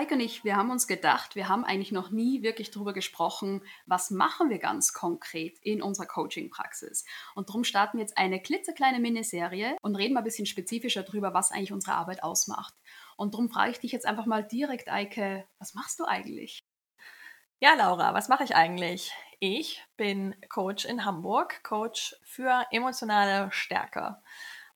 Eike und ich, wir haben uns gedacht, wir haben eigentlich noch nie wirklich darüber gesprochen, was machen wir ganz konkret in unserer Coaching-Praxis. Und darum starten wir jetzt eine klitzekleine Miniserie und reden mal ein bisschen spezifischer darüber, was eigentlich unsere Arbeit ausmacht. Und darum frage ich dich jetzt einfach mal direkt, Eike, was machst du eigentlich? Ja, Laura, was mache ich eigentlich? Ich bin Coach in Hamburg, Coach für emotionale Stärke.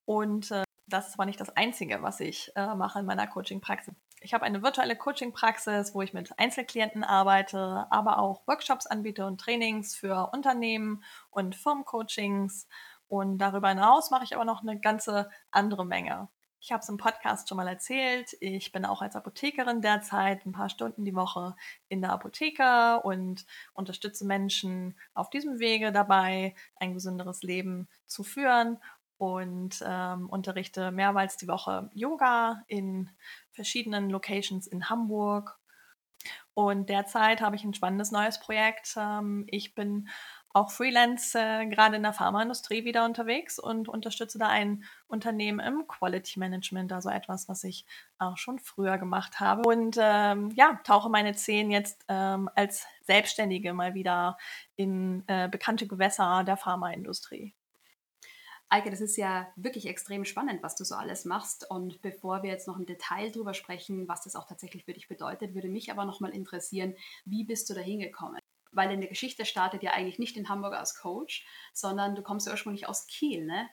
Und äh, das ist aber nicht das Einzige, was ich äh, mache in meiner Coaching-Praxis. Ich habe eine virtuelle Coaching-Praxis, wo ich mit Einzelklienten arbeite, aber auch Workshops anbiete und Trainings für Unternehmen und Firmencoachings. Und darüber hinaus mache ich aber noch eine ganze andere Menge. Ich habe es im Podcast schon mal erzählt. Ich bin auch als Apothekerin derzeit ein paar Stunden die Woche in der Apotheke und unterstütze Menschen auf diesem Wege dabei, ein gesünderes Leben zu führen und ähm, unterrichte mehrmals die Woche Yoga in verschiedenen Locations in Hamburg. Und derzeit habe ich ein spannendes neues Projekt. Ähm, ich bin auch Freelance äh, gerade in der Pharmaindustrie wieder unterwegs und unterstütze da ein Unternehmen im Quality Management, also etwas, was ich auch schon früher gemacht habe. Und ähm, ja, tauche meine Zehen jetzt ähm, als Selbstständige mal wieder in äh, bekannte Gewässer der Pharmaindustrie. Eike, das ist ja wirklich extrem spannend, was du so alles machst. Und bevor wir jetzt noch im Detail drüber sprechen, was das auch tatsächlich für dich bedeutet, würde mich aber nochmal interessieren, wie bist du da hingekommen? Weil in der Geschichte startet ja eigentlich nicht in Hamburg als Coach, sondern du kommst ja ursprünglich aus Kiel, ne?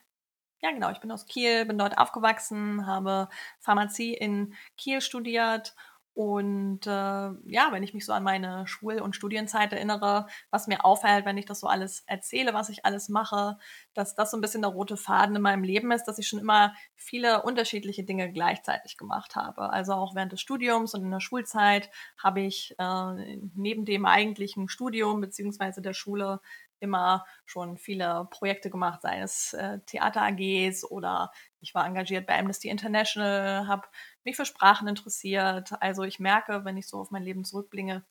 Ja, genau. Ich bin aus Kiel, bin dort aufgewachsen, habe Pharmazie in Kiel studiert und äh, ja, wenn ich mich so an meine Schul- und Studienzeit erinnere, was mir auffällt, wenn ich das so alles erzähle, was ich alles mache, dass das so ein bisschen der rote Faden in meinem Leben ist, dass ich schon immer viele unterschiedliche Dinge gleichzeitig gemacht habe. Also auch während des Studiums und in der Schulzeit habe ich äh, neben dem eigentlichen Studium beziehungsweise der Schule immer schon viele Projekte gemacht, sei es äh, Theater-AGs oder ich war engagiert bei Amnesty International, habe mich für Sprachen interessiert. Also ich merke, wenn ich so auf mein Leben zurückblicke,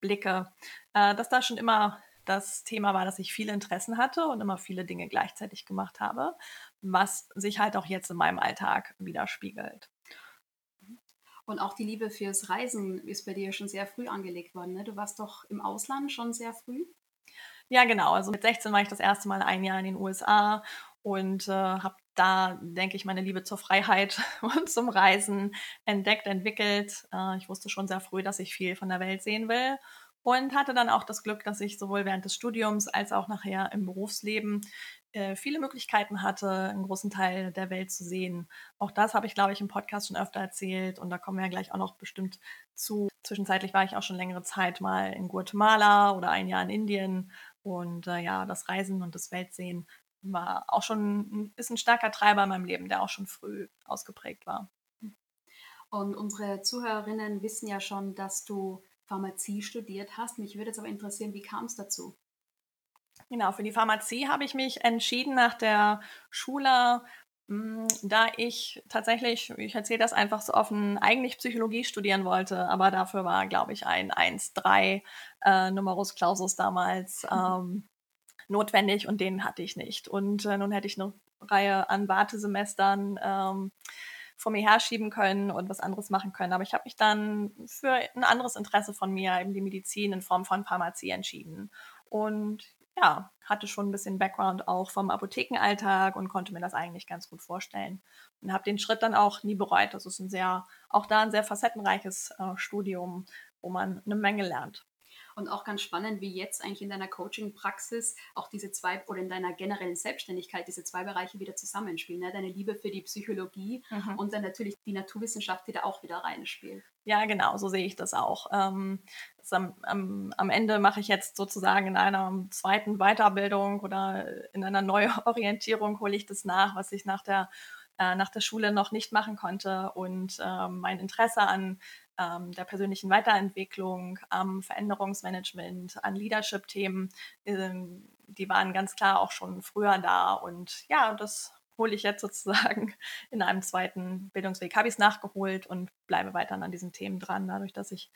blicke, äh, dass da schon immer das Thema war, dass ich viele Interessen hatte und immer viele Dinge gleichzeitig gemacht habe, was sich halt auch jetzt in meinem Alltag widerspiegelt. Und auch die Liebe fürs Reisen ist bei dir schon sehr früh angelegt worden. Ne? Du warst doch im Ausland schon sehr früh. Ja, genau. Also mit 16 war ich das erste Mal ein Jahr in den USA und äh, habe da, denke ich, meine Liebe zur Freiheit und zum Reisen entdeckt, entwickelt. Äh, ich wusste schon sehr früh, dass ich viel von der Welt sehen will und hatte dann auch das Glück, dass ich sowohl während des Studiums als auch nachher im Berufsleben äh, viele Möglichkeiten hatte, einen großen Teil der Welt zu sehen. Auch das habe ich, glaube ich, im Podcast schon öfter erzählt und da kommen wir ja gleich auch noch bestimmt zu. Zwischenzeitlich war ich auch schon längere Zeit mal in Guatemala oder ein Jahr in Indien und äh, ja, das Reisen und das Weltsehen war auch schon, ist ein starker Treiber in meinem Leben, der auch schon früh ausgeprägt war. Und unsere Zuhörerinnen wissen ja schon, dass du Pharmazie studiert hast. Mich würde jetzt aber interessieren, wie kam es dazu? Genau, für die Pharmazie habe ich mich entschieden nach der Schule, hm, da ich tatsächlich, ich erzähle das einfach so offen, eigentlich Psychologie studieren wollte, aber dafür war, glaube ich, ein 1-3 äh, Numerus Clausus damals ähm, notwendig und den hatte ich nicht. Und äh, nun hätte ich eine Reihe an Wartesemestern ähm, vor mir herschieben können und was anderes machen können. Aber ich habe mich dann für ein anderes Interesse von mir, eben die Medizin in Form von Pharmazie entschieden. Und ja, hatte schon ein bisschen Background auch vom Apothekenalltag und konnte mir das eigentlich ganz gut vorstellen. Und habe den Schritt dann auch nie bereut. Das ist ein sehr, auch da ein sehr facettenreiches äh, Studium, wo man eine Menge lernt. Und auch ganz spannend, wie jetzt eigentlich in deiner Coaching-Praxis auch diese zwei oder in deiner generellen Selbstständigkeit diese zwei Bereiche wieder zusammenspielen. Ne? Deine Liebe für die Psychologie mhm. und dann natürlich die Naturwissenschaft, die da auch wieder reinspielt. Ja, genau, so sehe ich das auch. Ähm, das am, am, am, Ende mache ich jetzt sozusagen in einer zweiten Weiterbildung oder in einer Neuorientierung hole ich das nach, was ich nach der äh, nach der Schule noch nicht machen konnte und äh, mein Interesse an ähm, der persönlichen Weiterentwicklung, am Veränderungsmanagement, an Leadership-Themen, ähm, die waren ganz klar auch schon früher da. Und ja, das hole ich jetzt sozusagen in einem zweiten Bildungsweg. Habe ich es nachgeholt und bleibe weiter an diesen Themen dran, dadurch, dass ich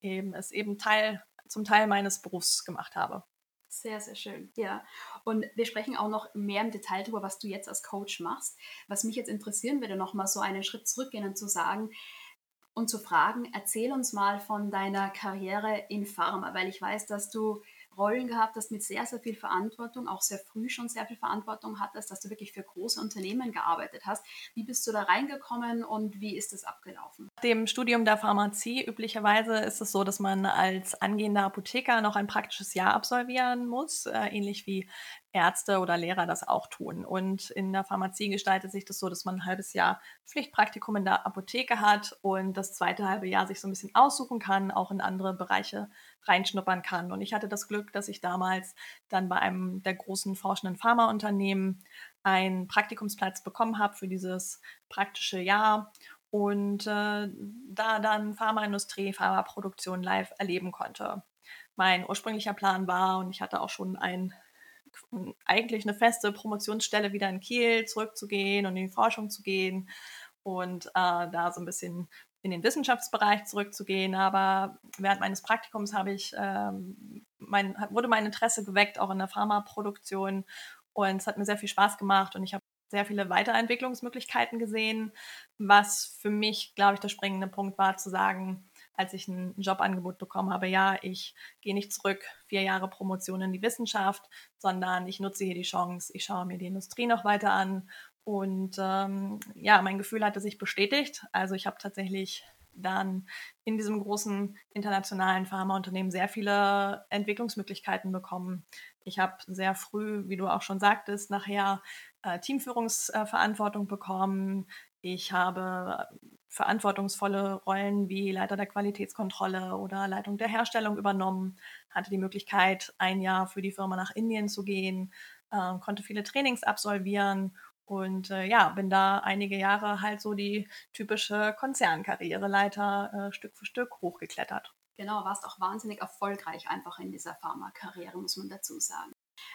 eben es eben Teil, zum Teil meines Berufs gemacht habe. Sehr, sehr schön. Ja. Und wir sprechen auch noch mehr im Detail darüber, was du jetzt als Coach machst. Was mich jetzt interessieren würde, nochmal so einen Schritt zurückgehen und zu sagen, und zu fragen, erzähl uns mal von deiner Karriere in Pharma, weil ich weiß, dass du Rollen gehabt hast mit sehr, sehr viel Verantwortung, auch sehr früh schon sehr viel Verantwortung hattest, dass du wirklich für große Unternehmen gearbeitet hast. Wie bist du da reingekommen und wie ist das abgelaufen? Nach dem Studium der Pharmazie üblicherweise ist es so, dass man als angehender Apotheker noch ein praktisches Jahr absolvieren muss, äh, ähnlich wie Ärzte oder Lehrer das auch tun. Und in der Pharmazie gestaltet sich das so, dass man ein halbes Jahr Pflichtpraktikum in der Apotheke hat und das zweite halbe Jahr sich so ein bisschen aussuchen kann, auch in andere Bereiche reinschnuppern kann. Und ich hatte das Glück, dass ich damals dann bei einem der großen forschenden Pharmaunternehmen einen Praktikumsplatz bekommen habe für dieses praktische Jahr und äh, da dann Pharmaindustrie, Pharmaproduktion live erleben konnte. Mein ursprünglicher Plan war, und ich hatte auch schon ein eigentlich eine feste Promotionsstelle wieder in Kiel zurückzugehen und in die Forschung zu gehen und äh, da so ein bisschen in den Wissenschaftsbereich zurückzugehen. Aber während meines Praktikums habe ich, ähm, mein, wurde mein Interesse geweckt, auch in der Pharmaproduktion. Und es hat mir sehr viel Spaß gemacht und ich habe sehr viele Weiterentwicklungsmöglichkeiten gesehen, was für mich, glaube ich, der springende Punkt war, zu sagen, als ich ein Jobangebot bekommen habe, ja, ich gehe nicht zurück, vier Jahre Promotion in die Wissenschaft, sondern ich nutze hier die Chance, ich schaue mir die Industrie noch weiter an. Und ähm, ja, mein Gefühl hatte sich bestätigt. Also ich habe tatsächlich dann in diesem großen internationalen Pharmaunternehmen sehr viele Entwicklungsmöglichkeiten bekommen. Ich habe sehr früh, wie du auch schon sagtest, nachher äh, Teamführungsverantwortung äh, bekommen. Ich habe verantwortungsvolle Rollen wie Leiter der Qualitätskontrolle oder Leitung der Herstellung übernommen, hatte die Möglichkeit, ein Jahr für die Firma nach Indien zu gehen, äh, konnte viele Trainings absolvieren und äh, ja, bin da einige Jahre halt so die typische Konzernkarriereleiter äh, Stück für Stück hochgeklettert. Genau, warst auch wahnsinnig erfolgreich einfach in dieser Pharmakarriere, muss man dazu sagen.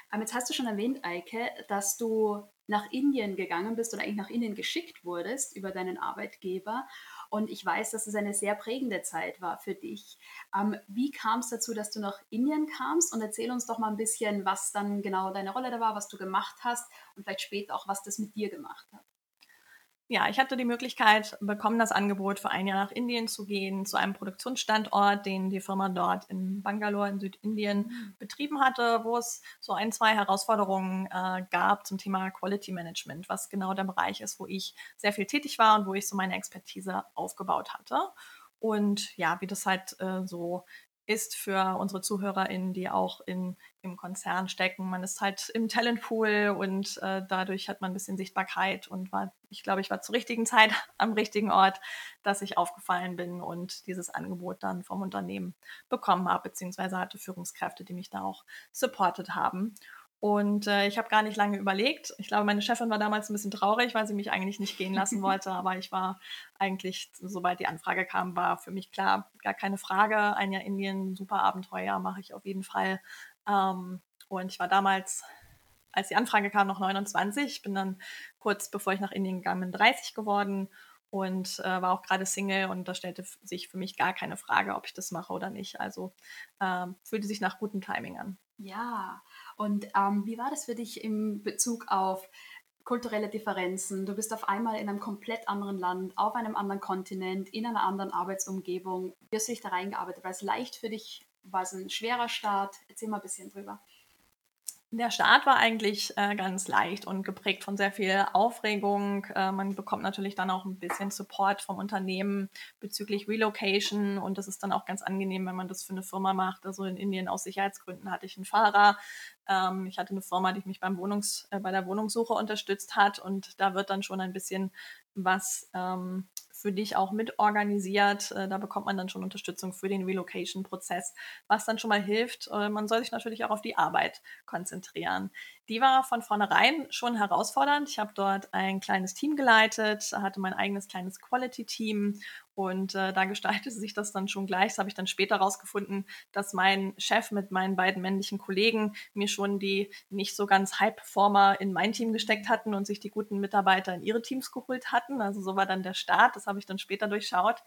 Aber jetzt hast du schon erwähnt, Eike, dass du nach Indien gegangen bist oder eigentlich nach Indien geschickt wurdest über deinen Arbeitgeber. Und ich weiß, dass es eine sehr prägende Zeit war für dich. Ähm, wie kam es dazu, dass du nach Indien kamst? Und erzähl uns doch mal ein bisschen, was dann genau deine Rolle da war, was du gemacht hast und vielleicht später auch, was das mit dir gemacht hat ja, ich hatte die Möglichkeit bekommen, das Angebot für ein Jahr nach Indien zu gehen, zu einem Produktionsstandort, den die Firma dort in Bangalore in Südindien mhm. betrieben hatte, wo es so ein, zwei Herausforderungen äh, gab zum Thema Quality Management, was genau der Bereich ist, wo ich sehr viel tätig war und wo ich so meine Expertise aufgebaut hatte. Und ja, wie das halt äh, so ist für unsere ZuhörerInnen, die auch in, im Konzern stecken. Man ist halt im Talentpool und äh, dadurch hat man ein bisschen Sichtbarkeit und war, ich glaube, ich war zur richtigen Zeit am richtigen Ort, dass ich aufgefallen bin und dieses Angebot dann vom Unternehmen bekommen habe, beziehungsweise hatte Führungskräfte, die mich da auch supportet haben. Und äh, ich habe gar nicht lange überlegt. Ich glaube, meine Chefin war damals ein bisschen traurig, weil sie mich eigentlich nicht gehen lassen wollte. Aber ich war eigentlich, sobald die Anfrage kam, war für mich klar, gar keine Frage. Ein Jahr Indien, super Abenteuer, mache ich auf jeden Fall. Ähm, und ich war damals, als die Anfrage kam, noch 29. Ich bin dann kurz bevor ich nach Indien gegangen bin, 30 geworden und äh, war auch gerade Single und da stellte sich für mich gar keine Frage, ob ich das mache oder nicht. Also äh, fühlte sich nach gutem Timing an. Ja, und ähm, wie war das für dich im Bezug auf kulturelle Differenzen? Du bist auf einmal in einem komplett anderen Land, auf einem anderen Kontinent, in einer anderen Arbeitsumgebung. Wie hast du dich da reingearbeitet? War es leicht für dich? War es ein schwerer Start? Erzähl mal ein bisschen drüber. Der Start war eigentlich äh, ganz leicht und geprägt von sehr viel Aufregung. Äh, man bekommt natürlich dann auch ein bisschen Support vom Unternehmen bezüglich Relocation und das ist dann auch ganz angenehm, wenn man das für eine Firma macht. Also in Indien aus Sicherheitsgründen hatte ich einen Fahrer. Ähm, ich hatte eine Firma, die mich beim Wohnungs-, äh, bei der Wohnungssuche unterstützt hat und da wird dann schon ein bisschen was ähm, für dich auch mitorganisiert. Äh, da bekommt man dann schon Unterstützung für den Relocation-Prozess, was dann schon mal hilft. Äh, man soll sich natürlich auch auf die Arbeit konzentrieren. Die war von vornherein schon herausfordernd. Ich habe dort ein kleines Team geleitet, hatte mein eigenes kleines Quality-Team und äh, da gestaltete sich das dann schon gleich. Das habe ich dann später herausgefunden, dass mein Chef mit meinen beiden männlichen Kollegen mir schon die nicht so ganz High-Performer in mein Team gesteckt hatten und sich die guten Mitarbeiter in ihre Teams geholt hatten. Also so war dann der Start. Das habe ich dann später durchschaut.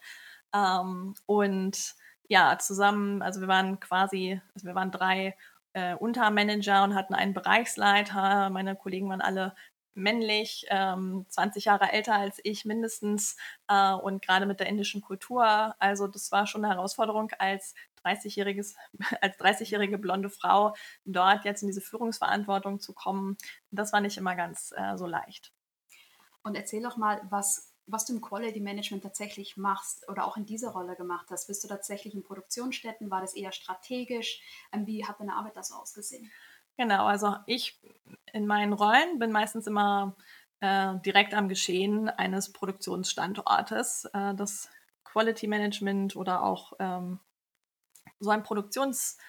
Ähm, und ja, zusammen, also wir waren quasi, also wir waren drei äh, Untermanager und hatten einen Bereichsleiter. Meine Kollegen waren alle männlich, ähm, 20 Jahre älter als ich mindestens äh, und gerade mit der indischen Kultur. Also das war schon eine Herausforderung als 30-jähriges, als 30-jährige blonde Frau dort jetzt in diese Führungsverantwortung zu kommen. Das war nicht immer ganz äh, so leicht. Und erzähl doch mal, was was du im Quality Management tatsächlich machst oder auch in dieser Rolle gemacht hast. Bist du tatsächlich in Produktionsstätten? War das eher strategisch? Ähm, wie hat deine Arbeit das ausgesehen? Genau, also ich in meinen Rollen bin meistens immer äh, direkt am Geschehen eines Produktionsstandortes. Äh, das Quality Management oder auch ähm, so ein Produktionsstandort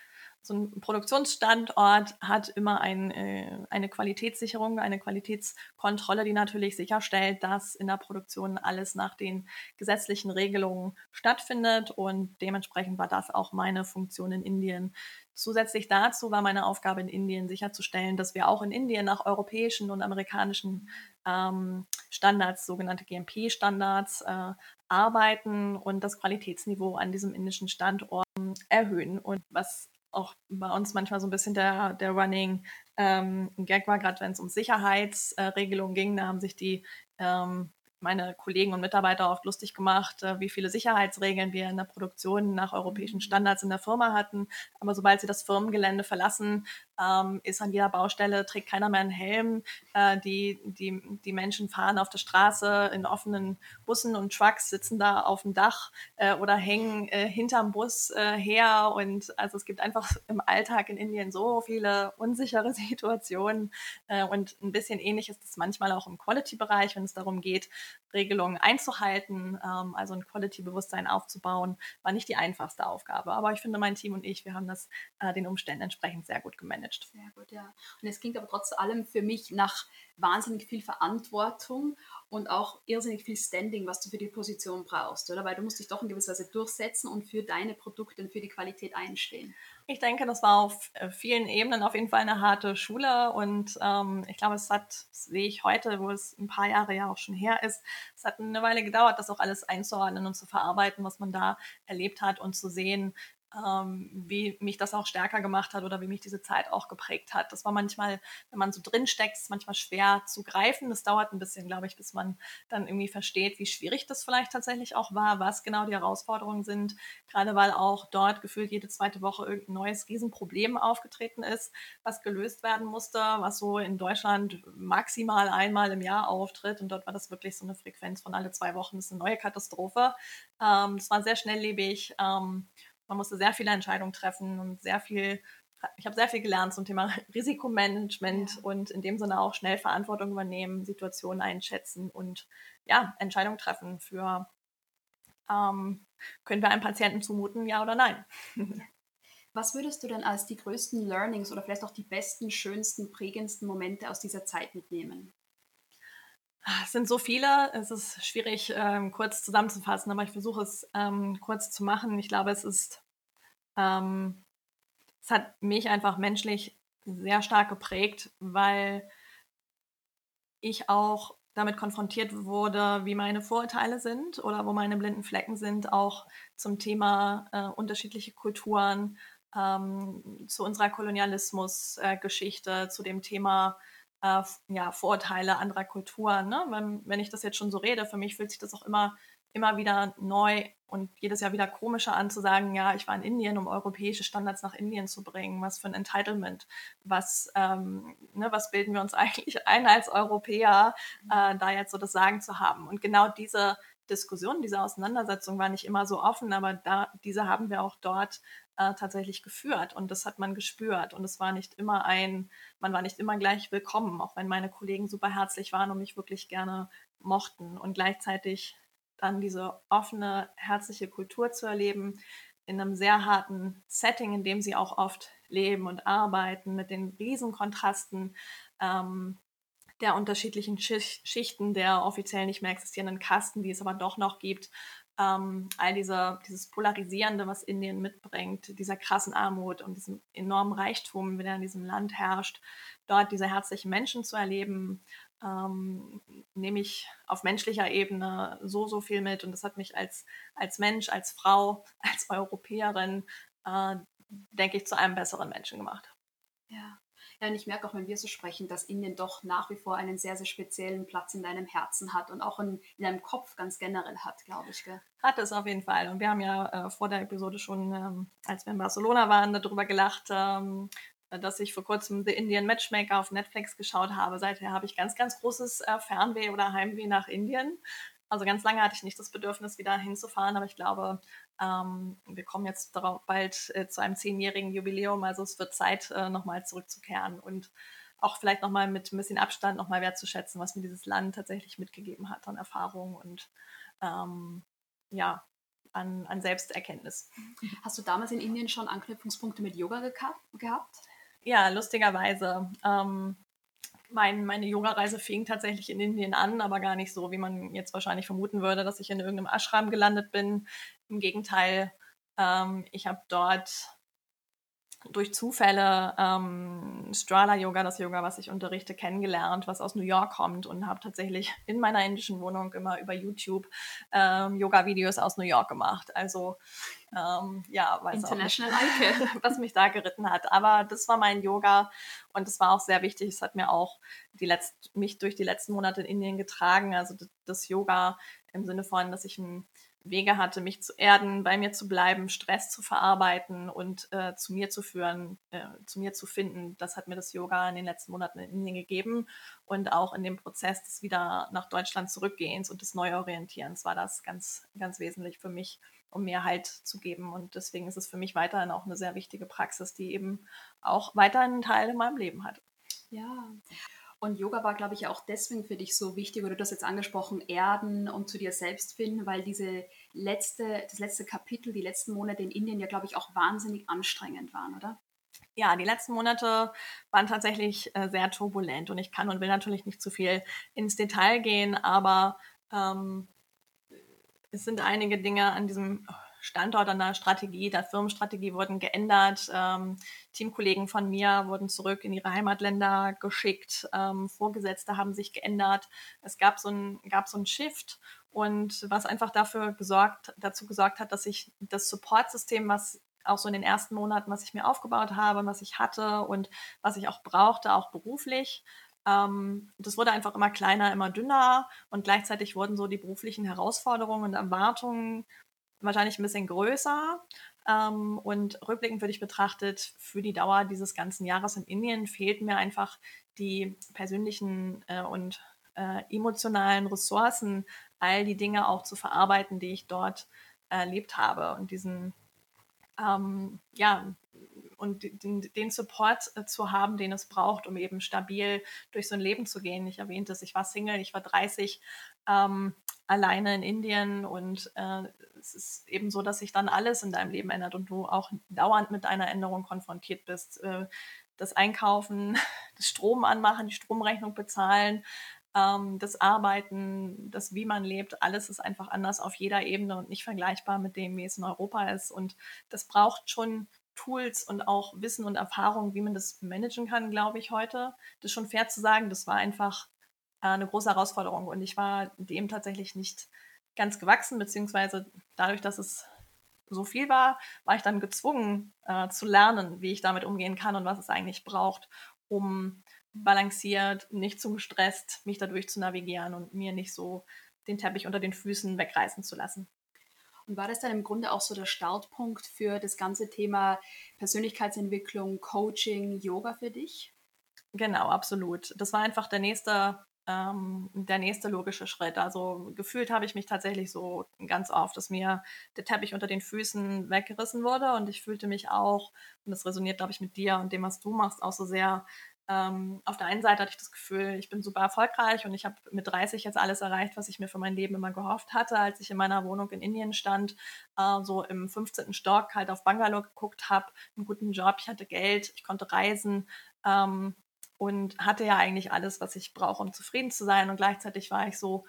so ein Produktionsstandort hat immer ein, äh, eine Qualitätssicherung, eine Qualitätskontrolle, die natürlich sicherstellt, dass in der Produktion alles nach den gesetzlichen Regelungen stattfindet. Und dementsprechend war das auch meine Funktion in Indien. Zusätzlich dazu war meine Aufgabe in Indien sicherzustellen, dass wir auch in Indien nach europäischen und amerikanischen ähm, Standards, sogenannte GMP-Standards, äh, arbeiten und das Qualitätsniveau an diesem indischen Standort erhöhen. Und was auch bei uns manchmal so ein bisschen der, der Running ähm, Gag war, gerade wenn es um Sicherheitsregelungen äh, ging, da haben sich die ähm, meine Kollegen und Mitarbeiter oft lustig gemacht, äh, wie viele Sicherheitsregeln wir in der Produktion nach europäischen Standards in der Firma hatten. Aber sobald sie das Firmengelände verlassen, ähm, ist an jeder Baustelle, trägt keiner mehr einen Helm. Äh, die, die, die Menschen fahren auf der Straße in offenen Bussen und Trucks, sitzen da auf dem Dach äh, oder hängen äh, hinterm Bus äh, her. Und also es gibt einfach im Alltag in Indien so viele unsichere Situationen. Äh, und ein bisschen ähnlich ist es manchmal auch im Quality-Bereich, wenn es darum geht, Regelungen einzuhalten, ähm, also ein Quality-Bewusstsein aufzubauen, war nicht die einfachste Aufgabe. Aber ich finde, mein Team und ich, wir haben das äh, den Umständen entsprechend sehr gut gemanagt. Sehr gut, ja. Und es klingt aber trotz allem für mich nach wahnsinnig viel Verantwortung und auch irrsinnig viel Standing, was du für die Position brauchst, oder? Weil du musst dich doch in gewisser Weise durchsetzen und für deine Produkte und für die Qualität einstehen. Ich denke, das war auf äh, vielen Ebenen auf jeden Fall eine harte Schule und ähm, ich glaube, es hat, sehe ich heute, wo es ein paar Jahre ja auch schon her ist, es hat eine Weile gedauert, das auch alles einzuordnen und zu verarbeiten, was man da erlebt hat und zu sehen, ähm, wie mich das auch stärker gemacht hat oder wie mich diese Zeit auch geprägt hat. Das war manchmal, wenn man so drin steckt, manchmal schwer zu greifen. Das dauert ein bisschen, glaube ich, bis man dann irgendwie versteht, wie schwierig das vielleicht tatsächlich auch war, was genau die Herausforderungen sind. Gerade weil auch dort gefühlt jede zweite Woche irgendein neues Riesenproblem aufgetreten ist, was gelöst werden musste, was so in Deutschland maximal einmal im Jahr auftritt. Und dort war das wirklich so eine Frequenz von alle zwei Wochen. Das ist eine neue Katastrophe. Ähm, das war sehr schnelllebig. Ähm, man musste sehr viele Entscheidungen treffen und sehr viel, ich habe sehr viel gelernt zum Thema Risikomanagement ja. und in dem Sinne auch schnell Verantwortung übernehmen, Situationen einschätzen und ja, Entscheidungen treffen für, ähm, können wir einem Patienten zumuten, ja oder nein. Was würdest du denn als die größten Learnings oder vielleicht auch die besten, schönsten, prägendsten Momente aus dieser Zeit mitnehmen? Es sind so viele, es ist schwierig ähm, kurz zusammenzufassen, aber ich versuche es ähm, kurz zu machen. Ich glaube, es ist, ähm, es hat mich einfach menschlich sehr stark geprägt, weil ich auch damit konfrontiert wurde, wie meine Vorurteile sind oder wo meine blinden Flecken sind, auch zum Thema äh, unterschiedliche Kulturen, ähm, zu unserer Kolonialismusgeschichte, äh, zu dem Thema äh, ja, Vorurteile anderer Kulturen. Ne? Wenn, wenn ich das jetzt schon so rede, für mich fühlt sich das auch immer, immer wieder neu und jedes Jahr wieder komischer an zu sagen, ja, ich war in Indien, um europäische Standards nach Indien zu bringen. Was für ein Entitlement. Was, ähm, ne, was bilden wir uns eigentlich ein als Europäer, äh, da jetzt so das Sagen zu haben. Und genau diese Diskussion, diese Auseinandersetzung war nicht immer so offen, aber da, diese haben wir auch dort äh, tatsächlich geführt und das hat man gespürt und es war nicht immer ein, man war nicht immer gleich willkommen, auch wenn meine Kollegen super herzlich waren und mich wirklich gerne mochten und gleichzeitig dann diese offene, herzliche Kultur zu erleben in einem sehr harten Setting, in dem sie auch oft leben und arbeiten, mit den Riesenkontrasten ähm, der unterschiedlichen Schichten der offiziell nicht mehr existierenden Kasten, die es aber doch noch gibt. Ähm, all diese, dieses Polarisierende, was Indien mitbringt, dieser krassen Armut und diesem enormen Reichtum, der in diesem Land herrscht, dort diese herzlichen Menschen zu erleben, ähm, nehme ich auf menschlicher Ebene so, so viel mit. Und das hat mich als, als Mensch, als Frau, als Europäerin, äh, denke ich, zu einem besseren Menschen gemacht. Ja. Und ich merke auch, wenn wir so sprechen, dass Indien doch nach wie vor einen sehr, sehr speziellen Platz in deinem Herzen hat und auch in, in deinem Kopf ganz generell hat, glaube ich. Gell? Hat es auf jeden Fall. Und wir haben ja äh, vor der Episode schon, ähm, als wir in Barcelona waren, darüber gelacht, ähm, dass ich vor kurzem The Indian Matchmaker auf Netflix geschaut habe. Seither habe ich ganz, ganz großes äh, Fernweh oder Heimweh nach Indien. Also ganz lange hatte ich nicht das Bedürfnis, wieder hinzufahren, aber ich glaube, ähm, wir kommen jetzt darauf bald äh, zu einem zehnjährigen Jubiläum, also es wird Zeit, äh, nochmal zurückzukehren und auch vielleicht nochmal mit ein bisschen Abstand nochmal wertzuschätzen, was mir dieses Land tatsächlich mitgegeben hat an Erfahrung und ähm, ja, an, an Selbsterkenntnis. Hast du damals in Indien schon Anknüpfungspunkte mit Yoga gehabt? Ja, lustigerweise. Ähm, mein, meine Yoga-Reise fing tatsächlich in Indien an, aber gar nicht so, wie man jetzt wahrscheinlich vermuten würde, dass ich in irgendeinem Ashram gelandet bin. Im Gegenteil, ähm, ich habe dort durch Zufälle ähm, Strala Yoga, das Yoga, was ich unterrichte, kennengelernt, was aus New York kommt und habe tatsächlich in meiner indischen Wohnung immer über YouTube ähm, Yoga-Videos aus New York gemacht. Also ähm, ja, weiß International auch nicht, was mich da geritten hat. Aber das war mein Yoga und es war auch sehr wichtig. Es hat mir auch die letzt, mich durch die letzten Monate in Indien getragen. Also das Yoga im Sinne von, dass ich ein Wege hatte, mich zu erden, bei mir zu bleiben, Stress zu verarbeiten und äh, zu mir zu führen, äh, zu mir zu finden. Das hat mir das Yoga in den letzten Monaten in Indien gegeben und auch in dem Prozess des wieder nach Deutschland zurückgehens und des Neuorientierens war das ganz, ganz wesentlich für mich, um mir Halt zu geben. Und deswegen ist es für mich weiterhin auch eine sehr wichtige Praxis, die eben auch weiterhin einen Teil in meinem Leben hat. Ja. Und Yoga war, glaube ich, auch deswegen für dich so wichtig, oder du hast jetzt angesprochen, erden und zu dir selbst finden, weil diese letzte, das letzte Kapitel, die letzten Monate in Indien ja, glaube ich, auch wahnsinnig anstrengend waren, oder? Ja, die letzten Monate waren tatsächlich äh, sehr turbulent und ich kann und will natürlich nicht zu viel ins Detail gehen, aber ähm, es sind einige Dinge an diesem Standort, an der Strategie, der Firmenstrategie wurden geändert. Ähm, Teamkollegen von mir wurden zurück in ihre Heimatländer geschickt. Ähm, Vorgesetzte haben sich geändert. Es gab so ein, gab so ein Shift und was einfach dafür gesorgt, dazu gesorgt hat, dass ich das Supportsystem, was auch so in den ersten Monaten, was ich mir aufgebaut habe, was ich hatte und was ich auch brauchte, auch beruflich, ähm, das wurde einfach immer kleiner, immer dünner und gleichzeitig wurden so die beruflichen Herausforderungen und Erwartungen wahrscheinlich ein bisschen größer. Ähm, und rückblickend würde ich betrachtet, für die Dauer dieses ganzen Jahres in Indien fehlten mir einfach die persönlichen äh, und äh, emotionalen Ressourcen, all die Dinge auch zu verarbeiten, die ich dort erlebt habe und diesen ähm, ja, und den, den Support äh, zu haben, den es braucht, um eben stabil durch so ein Leben zu gehen. Ich erwähnte es, ich war Single, ich war 30, ähm, alleine in Indien und äh, es ist eben so, dass sich dann alles in deinem Leben ändert und du auch dauernd mit einer Änderung konfrontiert bist. Äh, das Einkaufen, das Strom anmachen, die Stromrechnung bezahlen, ähm, das Arbeiten, das wie man lebt, alles ist einfach anders auf jeder Ebene und nicht vergleichbar mit dem, wie es in Europa ist. Und das braucht schon Tools und auch Wissen und Erfahrung, wie man das managen kann, glaube ich, heute. Das ist schon fair zu sagen, das war einfach eine große Herausforderung und ich war dem tatsächlich nicht ganz gewachsen, beziehungsweise dadurch, dass es so viel war, war ich dann gezwungen äh, zu lernen, wie ich damit umgehen kann und was es eigentlich braucht, um balanciert, nicht zu gestresst, mich dadurch zu navigieren und mir nicht so den Teppich unter den Füßen wegreißen zu lassen. Und war das dann im Grunde auch so der Startpunkt für das ganze Thema Persönlichkeitsentwicklung, Coaching, Yoga für dich? Genau, absolut. Das war einfach der nächste ähm, der nächste logische Schritt. Also gefühlt habe ich mich tatsächlich so ganz oft, dass mir der Teppich unter den Füßen weggerissen wurde und ich fühlte mich auch, und das resoniert, glaube ich, mit dir und dem, was du machst, auch so sehr ähm, auf der einen Seite hatte ich das Gefühl, ich bin super erfolgreich und ich habe mit 30 jetzt alles erreicht, was ich mir für mein Leben immer gehofft hatte, als ich in meiner Wohnung in Indien stand, äh, so im 15. Stock halt auf Bangalore geguckt habe, einen guten Job, ich hatte Geld, ich konnte reisen ähm, und hatte ja eigentlich alles, was ich brauche, um zufrieden zu sein. Und gleichzeitig war ich so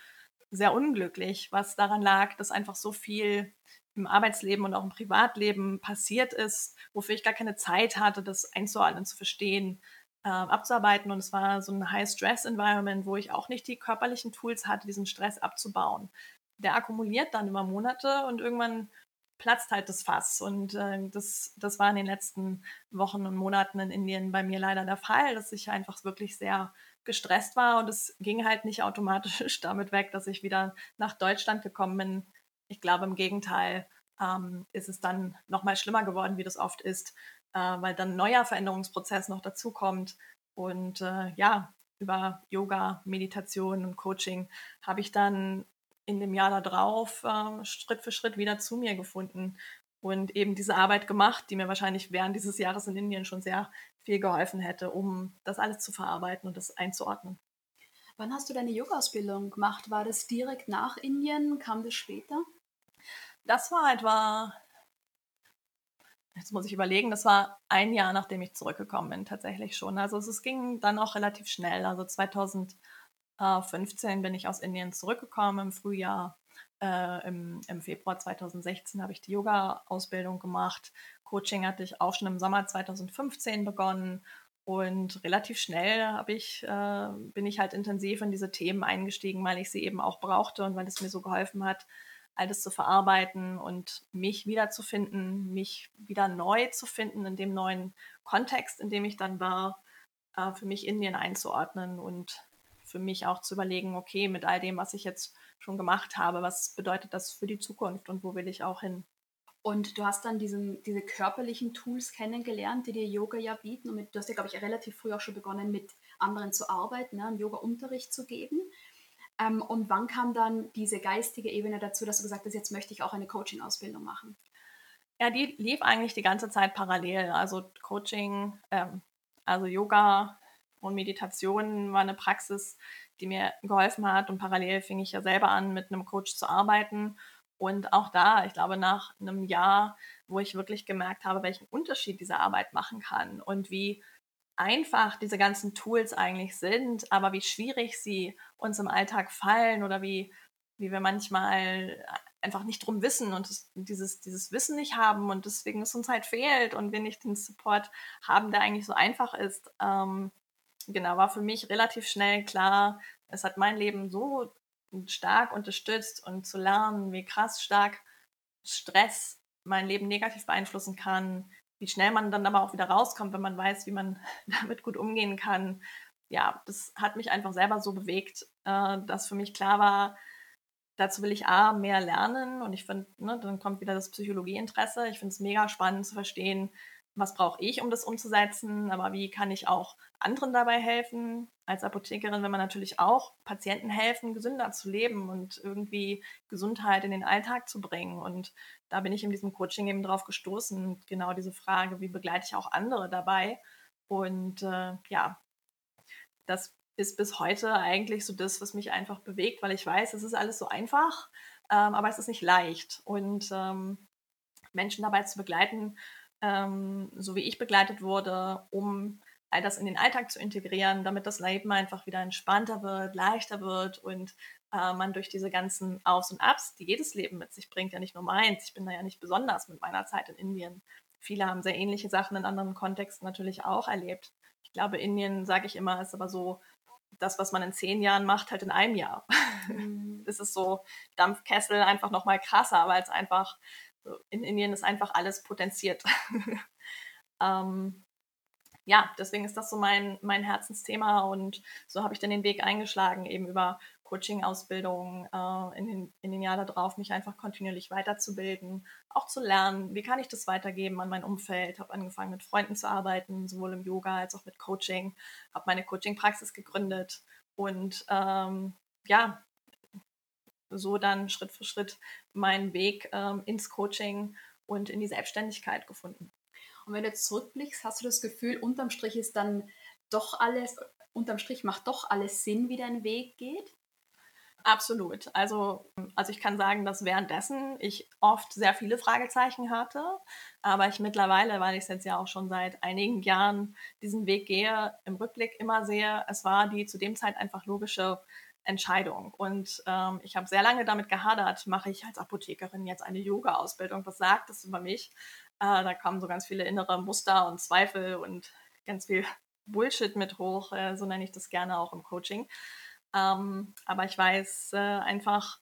sehr unglücklich, was daran lag, dass einfach so viel im Arbeitsleben und auch im Privatleben passiert ist, wofür ich gar keine Zeit hatte, das einzuordnen, zu verstehen, äh, abzuarbeiten. Und es war so ein High-Stress-Environment, wo ich auch nicht die körperlichen Tools hatte, diesen Stress abzubauen. Der akkumuliert dann über Monate und irgendwann platzt halt das Fass. Und äh, das, das war in den letzten Wochen und Monaten in Indien bei mir leider der Fall, dass ich einfach wirklich sehr gestresst war und es ging halt nicht automatisch damit weg, dass ich wieder nach Deutschland gekommen bin. Ich glaube im Gegenteil ähm, ist es dann noch mal schlimmer geworden, wie das oft ist, äh, weil dann ein neuer Veränderungsprozess noch dazukommt. Und äh, ja, über Yoga, Meditation und Coaching habe ich dann in dem Jahr darauf äh, Schritt für Schritt wieder zu mir gefunden und eben diese Arbeit gemacht, die mir wahrscheinlich während dieses Jahres in Indien schon sehr viel geholfen hätte, um das alles zu verarbeiten und das einzuordnen. Wann hast du deine Yoga-Ausbildung gemacht? War das direkt nach Indien? Kam das später? Das war etwa jetzt muss ich überlegen, das war ein Jahr, nachdem ich zurückgekommen bin, tatsächlich schon. Also es, ging dann auch relativ schnell. Also 2015 bin ich aus Indien zurückgekommen im Frühjahr. Äh, im, im, Februar 2016 habe ich die Yoga-Ausbildung gemacht. Coaching hatte ich auch schon im Sommer 2015 begonnen. Und relativ schnell ich, äh, bin ich halt intensiv in diese Themen eingestiegen, weil ich sie eben auch brauchte und weil es mir so geholfen hat, alles zu verarbeiten und mich wiederzufinden, mich wieder neu zu finden in dem neuen Kontext, in dem ich dann war, äh, für mich Indien einzuordnen und für mich auch zu überlegen, okay, mit all dem, was ich jetzt schon gemacht habe, was bedeutet das für die Zukunft und wo will ich auch hin? Und du hast dann diesen, diese körperlichen Tools kennengelernt, die dir Yoga ja bieten. Und mit, du hast ja, glaube ich, relativ früh auch schon begonnen, mit anderen zu arbeiten, ne, einen Yoga-Unterricht zu geben. Ähm, und wann kam dann diese geistige Ebene dazu, dass du gesagt hast, jetzt möchte ich auch eine Coaching-Ausbildung machen? Ja, die lief eigentlich die ganze Zeit parallel. Also Coaching, ähm, also Yoga und Meditation war eine Praxis, die mir geholfen hat. Und parallel fing ich ja selber an, mit einem Coach zu arbeiten. Und auch da, ich glaube, nach einem Jahr, wo ich wirklich gemerkt habe, welchen Unterschied diese Arbeit machen kann und wie einfach diese ganzen Tools eigentlich sind, aber wie schwierig sie uns im Alltag fallen oder wie, wie wir manchmal einfach nicht drum wissen und dieses, dieses Wissen nicht haben und deswegen es uns halt fehlt und wir nicht den Support haben, der eigentlich so einfach ist. Ähm, genau, war für mich relativ schnell klar, es hat mein Leben so stark unterstützt und zu lernen, wie krass stark Stress mein Leben negativ beeinflussen kann, wie schnell man dann aber auch wieder rauskommt, wenn man weiß, wie man damit gut umgehen kann. Ja, das hat mich einfach selber so bewegt, äh, dass für mich klar war, dazu will ich A, mehr lernen und ich finde, ne, dann kommt wieder das Psychologieinteresse. Ich finde es mega spannend zu verstehen, was brauche ich, um das umzusetzen, aber wie kann ich auch anderen dabei helfen? Als Apothekerin will man natürlich auch Patienten helfen, gesünder zu leben und irgendwie Gesundheit in den Alltag zu bringen. Und da bin ich in diesem Coaching eben drauf gestoßen, genau diese Frage, wie begleite ich auch andere dabei? Und äh, ja, das ist bis heute eigentlich so das, was mich einfach bewegt, weil ich weiß, es ist alles so einfach, ähm, aber es ist nicht leicht. Und ähm, Menschen dabei zu begleiten, ähm, so wie ich begleitet wurde, um all das in den Alltag zu integrieren, damit das Leben einfach wieder entspannter wird, leichter wird und äh, man durch diese ganzen Aufs und Abs, die jedes Leben mit sich bringt, ja nicht nur meins, ich bin da ja nicht besonders mit meiner Zeit in Indien. Viele haben sehr ähnliche Sachen in anderen Kontexten natürlich auch erlebt. Ich glaube, Indien, sage ich immer, ist aber so das, was man in zehn Jahren macht, halt in einem Jahr. Mhm. Das ist so Dampfkessel einfach nochmal krasser, weil es einfach in Indien ist einfach alles potenziert. ähm, ja, deswegen ist das so mein, mein Herzensthema und so habe ich dann den Weg eingeschlagen, eben über Coaching-Ausbildung äh, in, den, in den Jahren darauf, mich einfach kontinuierlich weiterzubilden, auch zu lernen, wie kann ich das weitergeben an mein Umfeld, habe angefangen mit Freunden zu arbeiten, sowohl im Yoga als auch mit Coaching, habe meine Coaching-Praxis gegründet und ähm, ja, so dann Schritt für Schritt meinen Weg ähm, ins Coaching und in die Selbstständigkeit gefunden. Und wenn du jetzt zurückblickst, hast du das Gefühl, unterm Strich ist dann doch alles, unterm Strich macht doch alles Sinn, wie dein Weg geht? Absolut. Also, also ich kann sagen, dass währenddessen ich oft sehr viele Fragezeichen hatte, aber ich mittlerweile, weil ich es jetzt ja auch schon seit einigen Jahren diesen Weg gehe, im Rückblick immer sehe, es war die zu dem Zeit einfach logische Entscheidung. Und ähm, ich habe sehr lange damit gehadert, mache ich als Apothekerin jetzt eine Yoga-Ausbildung? Was sagt das über mich? Äh, da kommen so ganz viele innere Muster und Zweifel und ganz viel Bullshit mit hoch, äh, so nenne ich das gerne auch im Coaching. Ähm, aber ich weiß äh, einfach,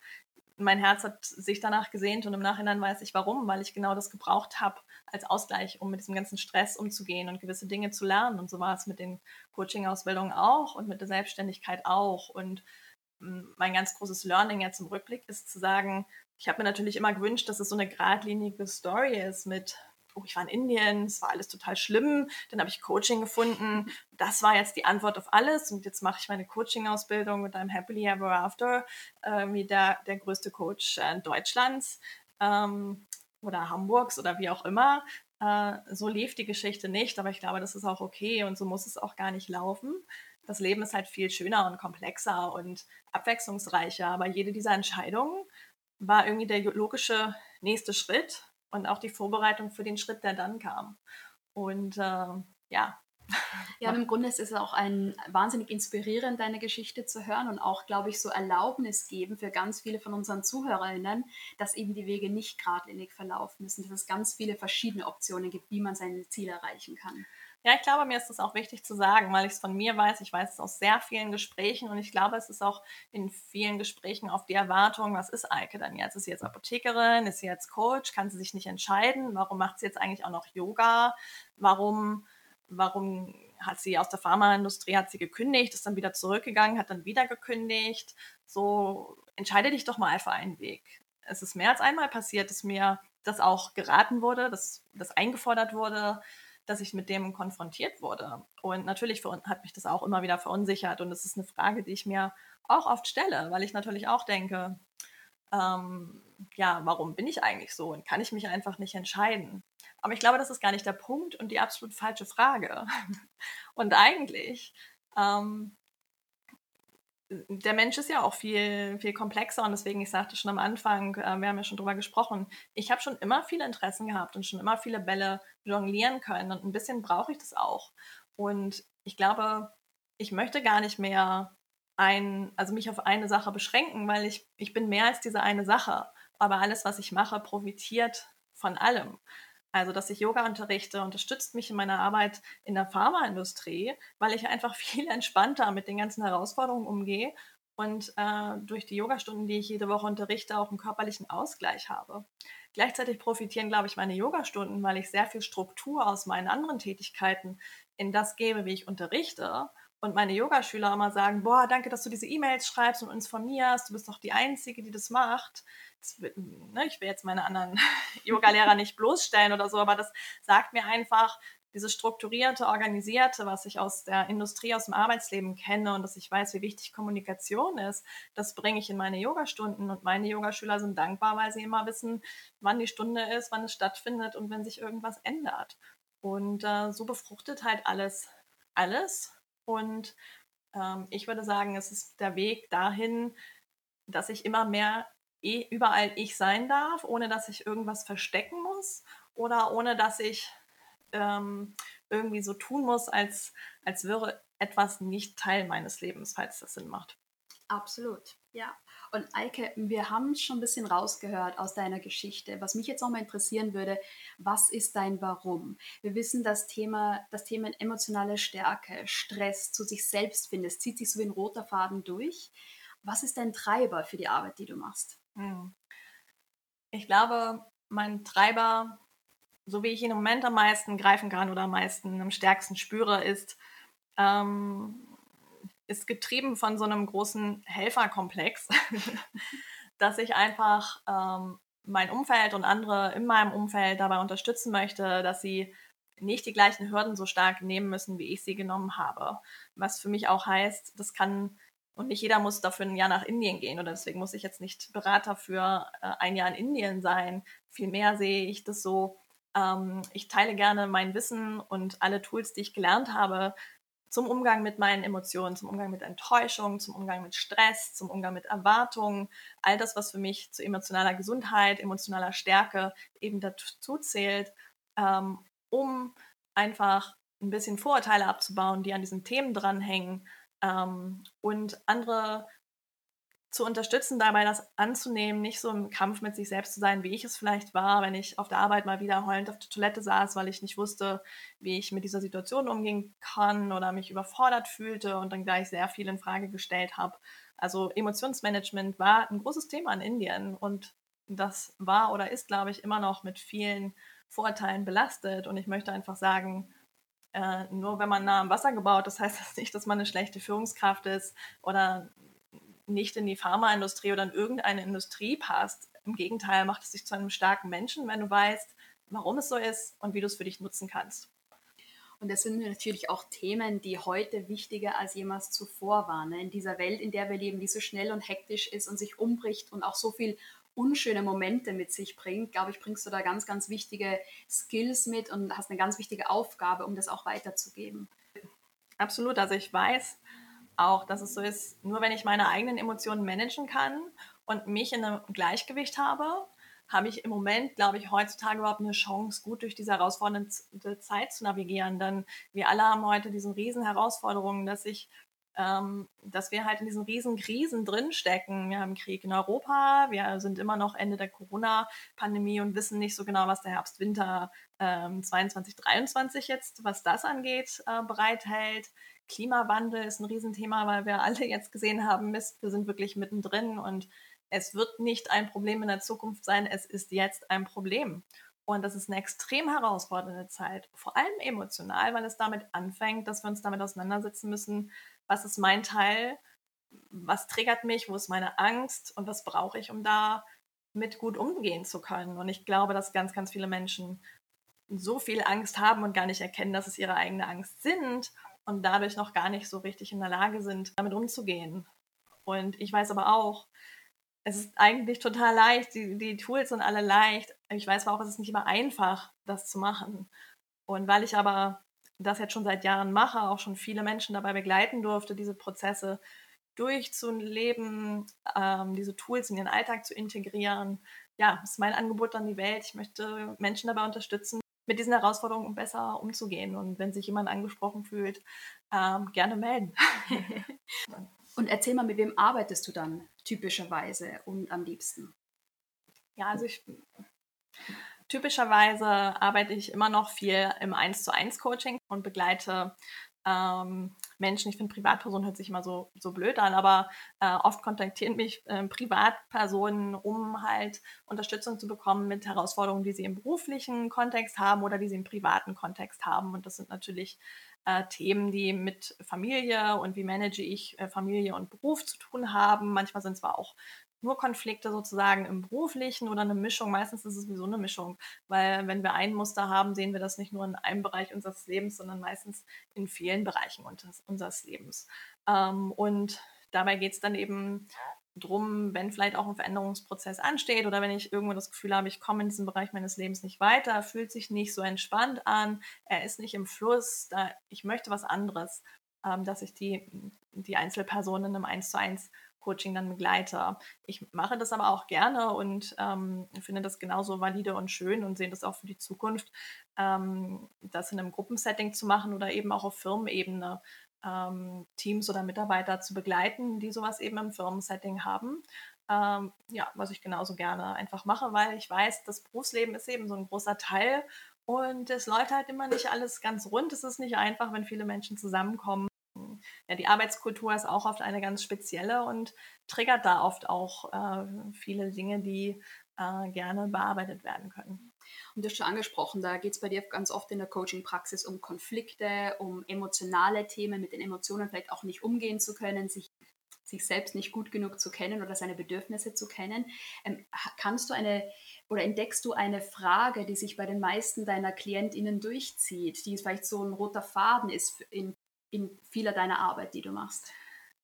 mein Herz hat sich danach gesehnt und im Nachhinein weiß ich warum, weil ich genau das gebraucht habe als Ausgleich, um mit diesem ganzen Stress umzugehen und gewisse Dinge zu lernen. Und so war es mit den Coaching-Ausbildungen auch und mit der Selbstständigkeit auch. Und mein ganz großes Learning jetzt im Rückblick ist zu sagen, ich habe mir natürlich immer gewünscht, dass es so eine geradlinige Story ist mit oh, ich war in Indien, es war alles total schlimm, dann habe ich Coaching gefunden, das war jetzt die Antwort auf alles und jetzt mache ich meine Coaching-Ausbildung mit einem Happily Ever After, äh, wie der, der größte Coach äh, Deutschlands ähm, oder Hamburgs oder wie auch immer. Äh, so lief die Geschichte nicht, aber ich glaube, das ist auch okay und so muss es auch gar nicht laufen. Das Leben ist halt viel schöner und komplexer und abwechslungsreicher, aber jede dieser Entscheidungen war irgendwie der logische nächste Schritt und auch die Vorbereitung für den Schritt, der dann kam. Und äh, ja. Ja, und im Grunde ist es auch ein wahnsinnig inspirierend, deine Geschichte zu hören und auch, glaube ich, so Erlaubnis geben für ganz viele von unseren ZuhörerInnen, dass eben die Wege nicht geradlinig verlaufen müssen, dass es ganz viele verschiedene Optionen gibt, wie man seine Ziele erreichen kann. Ja, ich glaube, mir ist das auch wichtig zu sagen, weil ich es von mir weiß. Ich weiß es aus sehr vielen Gesprächen und ich glaube, es ist auch in vielen Gesprächen auf die Erwartung, was ist Eike dann jetzt? Ist sie jetzt Apothekerin? Ist sie jetzt Coach? Kann sie sich nicht entscheiden? Warum macht sie jetzt eigentlich auch noch Yoga? Warum, warum hat sie aus der Pharmaindustrie, hat sie gekündigt, ist dann wieder zurückgegangen, hat dann wieder gekündigt? So, entscheide dich doch mal für einen Weg. Es ist mehr als einmal passiert, dass mir das auch geraten wurde, dass das eingefordert wurde dass ich mit dem konfrontiert wurde. Und natürlich hat mich das auch immer wieder verunsichert. Und das ist eine Frage, die ich mir auch oft stelle, weil ich natürlich auch denke, ähm, ja, warum bin ich eigentlich so und kann ich mich einfach nicht entscheiden? Aber ich glaube, das ist gar nicht der Punkt und die absolut falsche Frage. und eigentlich ähm, der Mensch ist ja auch viel, viel komplexer und deswegen, ich sagte schon am Anfang, äh, wir haben ja schon drüber gesprochen, ich habe schon immer viele Interessen gehabt und schon immer viele Bälle jonglieren können und ein bisschen brauche ich das auch. Und ich glaube, ich möchte gar nicht mehr ein, also mich auf eine Sache beschränken, weil ich, ich bin mehr als diese eine Sache. Aber alles, was ich mache, profitiert von allem. Also, dass ich Yoga unterrichte, unterstützt mich in meiner Arbeit in der Pharmaindustrie, weil ich einfach viel entspannter mit den ganzen Herausforderungen umgehe und äh, durch die Yogastunden, die ich jede Woche unterrichte, auch einen körperlichen Ausgleich habe. Gleichzeitig profitieren, glaube ich, meine Yogastunden, weil ich sehr viel Struktur aus meinen anderen Tätigkeiten in das gebe, wie ich unterrichte. Und meine Yogaschüler immer sagen, boah, danke, dass du diese E-Mails schreibst und uns informierst. Du bist doch die Einzige, die das macht wird, ne, ich will jetzt meine anderen Yoga-Lehrer nicht bloßstellen oder so, aber das sagt mir einfach, dieses strukturierte, organisierte, was ich aus der Industrie, aus dem Arbeitsleben kenne und dass ich weiß, wie wichtig Kommunikation ist, das bringe ich in meine Yogastunden und meine Yogaschüler sind dankbar, weil sie immer wissen, wann die Stunde ist, wann es stattfindet und wenn sich irgendwas ändert. Und äh, so befruchtet halt alles, alles. Und ähm, ich würde sagen, es ist der Weg dahin, dass ich immer mehr eh überall ich sein darf, ohne dass ich irgendwas verstecken muss oder ohne dass ich ähm, irgendwie so tun muss, als, als wäre etwas nicht Teil meines Lebens, falls das Sinn macht. Absolut, ja. Und Eike, wir haben schon ein bisschen rausgehört aus deiner Geschichte. Was mich jetzt noch mal interessieren würde, was ist dein Warum? Wir wissen, das Thema, das Thema emotionale Stärke, Stress, zu sich selbst finden, es zieht sich so wie ein roter Faden durch. Was ist dein Treiber für die Arbeit, die du machst? Hm. Ich glaube, mein Treiber, so wie ich ihn im Moment am meisten greifen kann oder am meisten, am stärksten spüre, ist, ähm, ist getrieben von so einem großen Helferkomplex, dass ich einfach ähm, mein Umfeld und andere in meinem Umfeld dabei unterstützen möchte, dass sie nicht die gleichen Hürden so stark nehmen müssen, wie ich sie genommen habe. Was für mich auch heißt, das kann und nicht jeder muss dafür ein Jahr nach Indien gehen oder deswegen muss ich jetzt nicht Berater für äh, ein Jahr in Indien sein. Vielmehr sehe ich das so, ähm, ich teile gerne mein Wissen und alle Tools, die ich gelernt habe, zum Umgang mit meinen Emotionen, zum Umgang mit Enttäuschung, zum Umgang mit Stress, zum Umgang mit Erwartungen, all das, was für mich zu emotionaler Gesundheit, emotionaler Stärke eben dazu zählt, ähm, um einfach ein bisschen Vorurteile abzubauen, die an diesen Themen dranhängen ähm, und andere zu unterstützen, dabei das anzunehmen, nicht so im Kampf mit sich selbst zu sein, wie ich es vielleicht war, wenn ich auf der Arbeit mal wieder heulend auf der Toilette saß, weil ich nicht wusste, wie ich mit dieser Situation umgehen kann oder mich überfordert fühlte und dann gleich sehr viel in Frage gestellt habe. Also Emotionsmanagement war ein großes Thema in Indien und das war oder ist, glaube ich, immer noch mit vielen Vorurteilen belastet. Und ich möchte einfach sagen, äh, nur wenn man nah am Wasser gebaut, das heißt das nicht, dass man eine schlechte Führungskraft ist oder nicht in die Pharmaindustrie oder in irgendeine Industrie passt. Im Gegenteil macht es dich zu einem starken Menschen, wenn du weißt, warum es so ist und wie du es für dich nutzen kannst. Und das sind natürlich auch Themen, die heute wichtiger als jemals zuvor waren. Ne? In dieser Welt, in der wir leben, die so schnell und hektisch ist und sich umbricht und auch so viel unschöne Momente mit sich bringt, glaube ich, bringst du da ganz, ganz wichtige Skills mit und hast eine ganz wichtige Aufgabe, um das auch weiterzugeben. Absolut. Also ich weiß, auch, dass es so ist, nur wenn ich meine eigenen Emotionen managen kann und mich in einem Gleichgewicht habe, habe ich im Moment, glaube ich, heutzutage überhaupt eine Chance, gut durch diese herausfordernde Zeit zu navigieren. Denn wir alle haben heute diese riesen Herausforderungen, dass ich ähm, dass wir halt in diesen riesen Krisen drinstecken. Wir haben Krieg in Europa, wir sind immer noch Ende der Corona-Pandemie und wissen nicht so genau, was der Herbst, Winter ähm, 22, 23 jetzt, was das angeht, äh, bereithält. Klimawandel ist ein Riesenthema, weil wir alle jetzt gesehen haben, Mist, wir sind wirklich mittendrin und es wird nicht ein Problem in der Zukunft sein, es ist jetzt ein Problem. Und das ist eine extrem herausfordernde Zeit, vor allem emotional, weil es damit anfängt, dass wir uns damit auseinandersetzen müssen, was ist mein Teil, was triggert mich, wo ist meine Angst und was brauche ich, um da mit gut umgehen zu können. Und ich glaube, dass ganz, ganz viele Menschen so viel Angst haben und gar nicht erkennen, dass es ihre eigene Angst sind und dadurch noch gar nicht so richtig in der Lage sind, damit umzugehen. Und ich weiß aber auch, es ist eigentlich total leicht, die, die Tools sind alle leicht. Ich weiß aber auch, es ist nicht immer einfach, das zu machen. Und weil ich aber das jetzt schon seit Jahren mache, auch schon viele Menschen dabei begleiten durfte, diese Prozesse durchzuleben, ähm, diese Tools in ihren Alltag zu integrieren. Ja, ist mein Angebot an die Welt. Ich möchte Menschen dabei unterstützen, mit diesen Herausforderungen besser umzugehen. Und wenn sich jemand angesprochen fühlt, ähm, gerne melden. und erzähl mal, mit wem arbeitest du dann typischerweise und am liebsten? Ja, also ich typischerweise arbeite ich immer noch viel im 1 zu 1 Coaching und begleite ähm, Menschen, ich finde Privatpersonen hört sich immer so, so blöd an, aber äh, oft kontaktieren mich äh, Privatpersonen, um halt Unterstützung zu bekommen mit Herausforderungen, die sie im beruflichen Kontext haben oder die sie im privaten Kontext haben. Und das sind natürlich äh, Themen, die mit Familie und wie manage ich äh, Familie und Beruf zu tun haben. Manchmal sind zwar auch nur Konflikte sozusagen im beruflichen oder eine Mischung. Meistens ist es sowieso eine Mischung, weil wenn wir ein Muster haben, sehen wir das nicht nur in einem Bereich unseres Lebens, sondern meistens in vielen Bereichen unseres Lebens. Ähm, und dabei geht es dann eben drum, wenn vielleicht auch ein Veränderungsprozess ansteht oder wenn ich irgendwo das Gefühl habe, ich komme in diesem Bereich meines Lebens nicht weiter, fühlt sich nicht so entspannt an, er ist nicht im Fluss, da, ich möchte was anderes, ähm, dass ich die, die Einzelpersonen im 1 zu 1 Coaching dann begleite. Ich mache das aber auch gerne und ähm, finde das genauso valide und schön und sehe das auch für die Zukunft, ähm, das in einem Gruppensetting zu machen oder eben auch auf Firmenebene ähm, Teams oder Mitarbeiter zu begleiten, die sowas eben im Firmensetting haben. Ähm, ja, was ich genauso gerne einfach mache, weil ich weiß, das Berufsleben ist eben so ein großer Teil und es läuft halt immer nicht alles ganz rund. Es ist nicht einfach, wenn viele Menschen zusammenkommen ja, die Arbeitskultur ist auch oft eine ganz spezielle und triggert da oft auch äh, viele Dinge, die äh, gerne bearbeitet werden können. Und du hast schon angesprochen, da geht es bei dir ganz oft in der Coaching-Praxis um Konflikte, um emotionale Themen, mit den Emotionen vielleicht auch nicht umgehen zu können, sich, sich selbst nicht gut genug zu kennen oder seine Bedürfnisse zu kennen. Ähm, kannst du eine oder entdeckst du eine Frage, die sich bei den meisten deiner KlientInnen durchzieht, die vielleicht so ein roter Faden ist in in vieler deiner Arbeit, die du machst?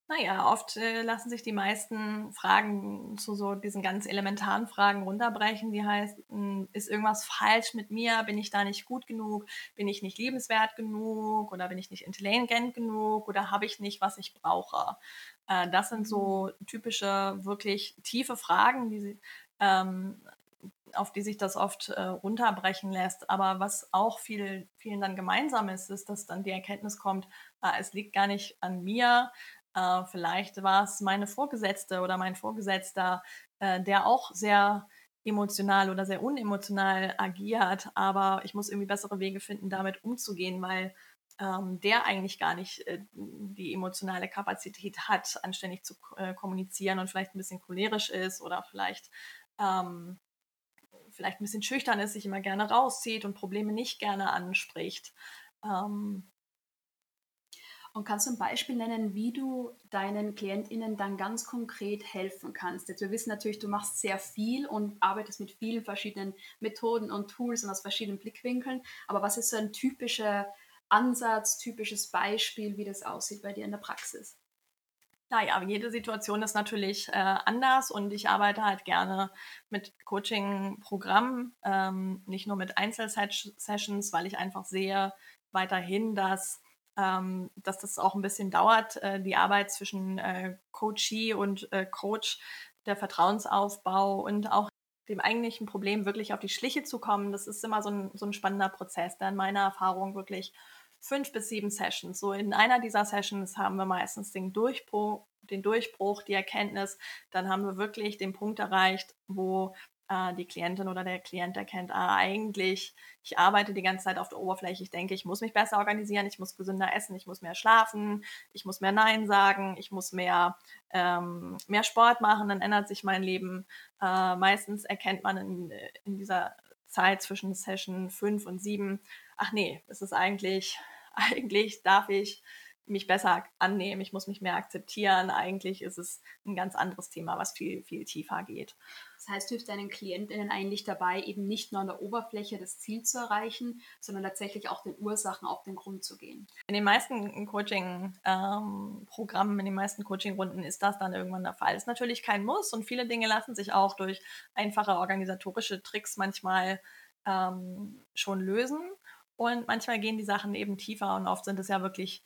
Naja, oft äh, lassen sich die meisten Fragen zu so diesen ganz elementaren Fragen runterbrechen. Die heißt, ist irgendwas falsch mit mir? Bin ich da nicht gut genug? Bin ich nicht liebenswert genug? Oder bin ich nicht intelligent genug? Oder habe ich nicht, was ich brauche? Äh, das sind so mhm. typische, wirklich tiefe Fragen, die, ähm, auf die sich das oft äh, runterbrechen lässt. Aber was auch viel, vielen dann gemeinsam ist, ist, dass dann die Erkenntnis kommt, äh, es liegt gar nicht an mir, äh, vielleicht war es meine Vorgesetzte oder mein Vorgesetzter, äh, der auch sehr emotional oder sehr unemotional agiert, aber ich muss irgendwie bessere Wege finden, damit umzugehen, weil ähm, der eigentlich gar nicht äh, die emotionale Kapazität hat, anständig zu äh, kommunizieren und vielleicht ein bisschen cholerisch ist oder vielleicht ähm, vielleicht ein bisschen schüchtern ist, sich immer gerne rauszieht und Probleme nicht gerne anspricht. Ähm, und kannst du ein Beispiel nennen, wie du deinen KlientInnen dann ganz konkret helfen kannst? Jetzt, wir wissen natürlich, du machst sehr viel und arbeitest mit vielen verschiedenen Methoden und Tools und aus verschiedenen Blickwinkeln. Aber was ist so ein typischer Ansatz, typisches Beispiel, wie das aussieht bei dir in der Praxis? Naja, jede Situation ist natürlich äh, anders und ich arbeite halt gerne mit Coaching-Programmen, ähm, nicht nur mit Einzelsessions, weil ich einfach sehe weiterhin, dass ähm, dass das auch ein bisschen dauert, äh, die Arbeit zwischen äh, Coachee und äh, Coach, der Vertrauensaufbau und auch dem eigentlichen Problem wirklich auf die Schliche zu kommen. Das ist immer so ein, so ein spannender Prozess, der in meiner Erfahrung wirklich fünf bis sieben Sessions. So in einer dieser Sessions haben wir meistens den Durchbruch, den Durchbruch, die Erkenntnis. Dann haben wir wirklich den Punkt erreicht, wo äh, die Klientin oder der Klient erkennt, ah, eigentlich, ich arbeite die ganze Zeit auf der Oberfläche, ich denke, ich muss mich besser organisieren, ich muss gesünder essen, ich muss mehr schlafen, ich muss mehr Nein sagen, ich muss mehr, ähm, mehr Sport machen, dann ändert sich mein Leben. Äh, meistens erkennt man in, in dieser Zeit zwischen Session 5 und 7, ach nee, es ist eigentlich, eigentlich darf ich mich besser annehmen, ich muss mich mehr akzeptieren. Eigentlich ist es ein ganz anderes Thema, was viel, viel tiefer geht. Das heißt, du hilfst deinen KlientInnen eigentlich dabei, eben nicht nur an der Oberfläche das Ziel zu erreichen, sondern tatsächlich auch den Ursachen auf den Grund zu gehen. In den meisten Coaching-Programmen, ähm, in den meisten Coaching-Runden ist das dann irgendwann der Fall. Ist natürlich kein Muss und viele Dinge lassen sich auch durch einfache organisatorische Tricks manchmal ähm, schon lösen. Und manchmal gehen die Sachen eben tiefer und oft sind es ja wirklich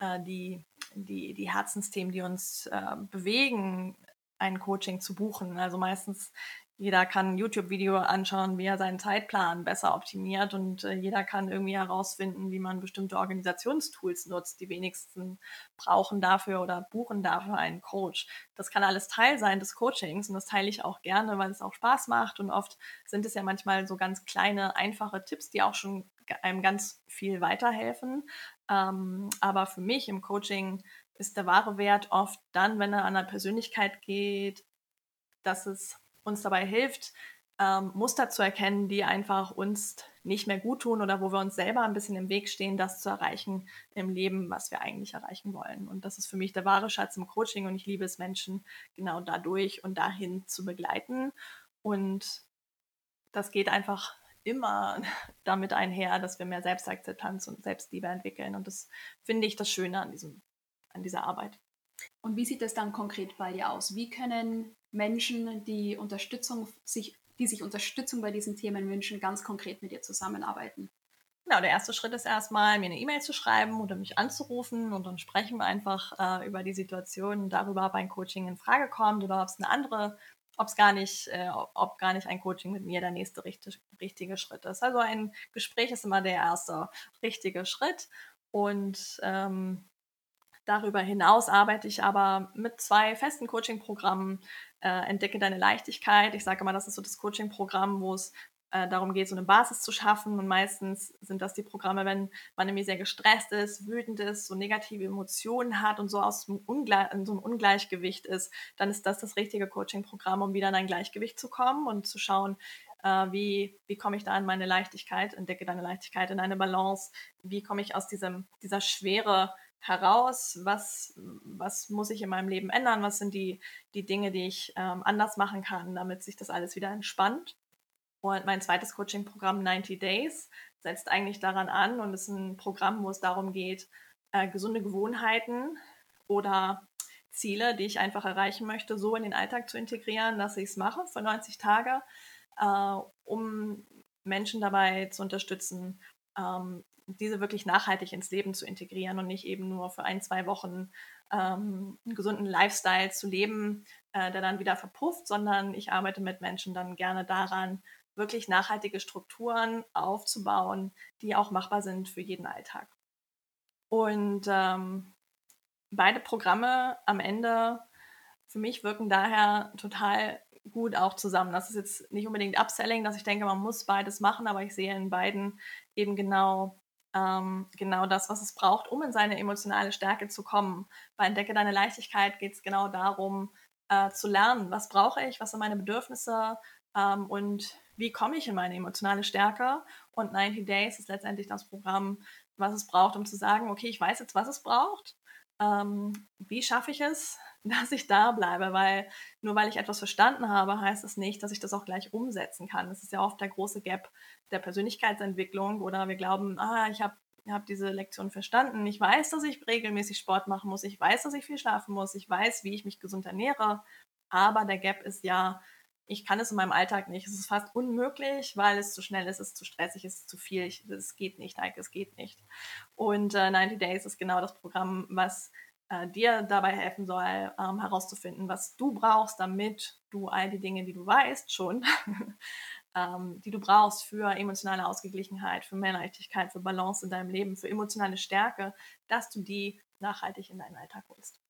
äh, die, die, die Herzensthemen, die uns äh, bewegen, ein Coaching zu buchen. Also meistens jeder kann ein YouTube-Video anschauen, wie er seinen Zeitplan besser optimiert und äh, jeder kann irgendwie herausfinden, wie man bestimmte Organisationstools nutzt. Die wenigsten brauchen dafür oder buchen dafür einen Coach. Das kann alles Teil sein des Coachings und das teile ich auch gerne, weil es auch Spaß macht und oft sind es ja manchmal so ganz kleine, einfache Tipps, die auch schon einem ganz viel weiterhelfen. Ähm, aber für mich im Coaching ist der wahre Wert oft dann, wenn er an der Persönlichkeit geht, dass es uns dabei hilft, ähm, Muster zu erkennen, die einfach uns nicht mehr gut tun oder wo wir uns selber ein bisschen im Weg stehen, das zu erreichen im Leben, was wir eigentlich erreichen wollen. Und das ist für mich der wahre Schatz im Coaching und ich liebe es, Menschen genau dadurch und dahin zu begleiten. Und das geht einfach immer damit einher, dass wir mehr Selbstakzeptanz und Selbstliebe entwickeln. Und das finde ich das Schöne an diesem an dieser Arbeit. Und wie sieht das dann konkret bei dir aus? Wie können Menschen, die Unterstützung sich, die sich Unterstützung bei diesen Themen wünschen, ganz konkret mit dir zusammenarbeiten? Genau, der erste Schritt ist erstmal, mir eine E-Mail zu schreiben oder mich anzurufen und dann sprechen wir einfach äh, über die Situation, darüber, ob ein Coaching in Frage kommt oder ob es eine andere, ob es gar nicht, äh, ob gar nicht ein Coaching mit mir der nächste richtig, richtige Schritt ist. Also ein Gespräch ist immer der erste richtige Schritt und ähm, Darüber hinaus arbeite ich aber mit zwei festen Coaching-Programmen. Äh, Entdecke deine Leichtigkeit. Ich sage immer, das ist so das Coaching-Programm, wo es äh, darum geht, so eine Basis zu schaffen. Und meistens sind das die Programme, wenn man nämlich sehr gestresst ist, wütend ist, so negative Emotionen hat und so aus so einem Ungleichgewicht ist, dann ist das das richtige Coaching-Programm, um wieder in ein Gleichgewicht zu kommen und zu schauen, äh, wie, wie komme ich da in meine Leichtigkeit, entdecke deine Leichtigkeit in eine Balance, wie komme ich aus diesem, dieser Schwere heraus, was, was muss ich in meinem Leben ändern, was sind die, die Dinge, die ich ähm, anders machen kann, damit sich das alles wieder entspannt. Und mein zweites Coaching-Programm 90 Days setzt eigentlich daran an und ist ein Programm, wo es darum geht, äh, gesunde Gewohnheiten oder Ziele, die ich einfach erreichen möchte, so in den Alltag zu integrieren, dass ich es mache für 90 Tage, äh, um Menschen dabei zu unterstützen, ähm, diese wirklich nachhaltig ins Leben zu integrieren und nicht eben nur für ein, zwei Wochen ähm, einen gesunden Lifestyle zu leben, äh, der dann wieder verpufft, sondern ich arbeite mit Menschen dann gerne daran, wirklich nachhaltige Strukturen aufzubauen, die auch machbar sind für jeden Alltag. Und ähm, beide Programme am Ende für mich wirken daher total gut auch zusammen. Das ist jetzt nicht unbedingt Upselling, dass ich denke, man muss beides machen, aber ich sehe in beiden eben genau, ähm, genau das, was es braucht, um in seine emotionale Stärke zu kommen. Bei Entdecke deine Leichtigkeit geht es genau darum, äh, zu lernen, was brauche ich, was sind meine Bedürfnisse ähm, und wie komme ich in meine emotionale Stärke. Und 90 Days ist letztendlich das Programm, was es braucht, um zu sagen, okay, ich weiß jetzt, was es braucht. Ähm, wie schaffe ich es, dass ich da bleibe? Weil nur weil ich etwas verstanden habe, heißt es das nicht, dass ich das auch gleich umsetzen kann. Das ist ja oft der große Gap der Persönlichkeitsentwicklung oder wir glauben, ah, ich habe hab diese Lektion verstanden. Ich weiß, dass ich regelmäßig Sport machen muss. Ich weiß, dass ich viel schlafen muss. Ich weiß, wie ich mich gesund ernähre. Aber der Gap ist ja, ich kann es in meinem Alltag nicht. Es ist fast unmöglich, weil es zu schnell ist, es ist zu stressig, es ist zu viel. es geht nicht, Heike, es geht nicht. Und äh, 90 Days ist genau das Programm, was äh, dir dabei helfen soll, ähm, herauszufinden, was du brauchst, damit du all die Dinge, die du weißt schon, ähm, die du brauchst für emotionale Ausgeglichenheit, für mehr Leichtigkeit, für Balance in deinem Leben, für emotionale Stärke, dass du die nachhaltig in deinen Alltag holst.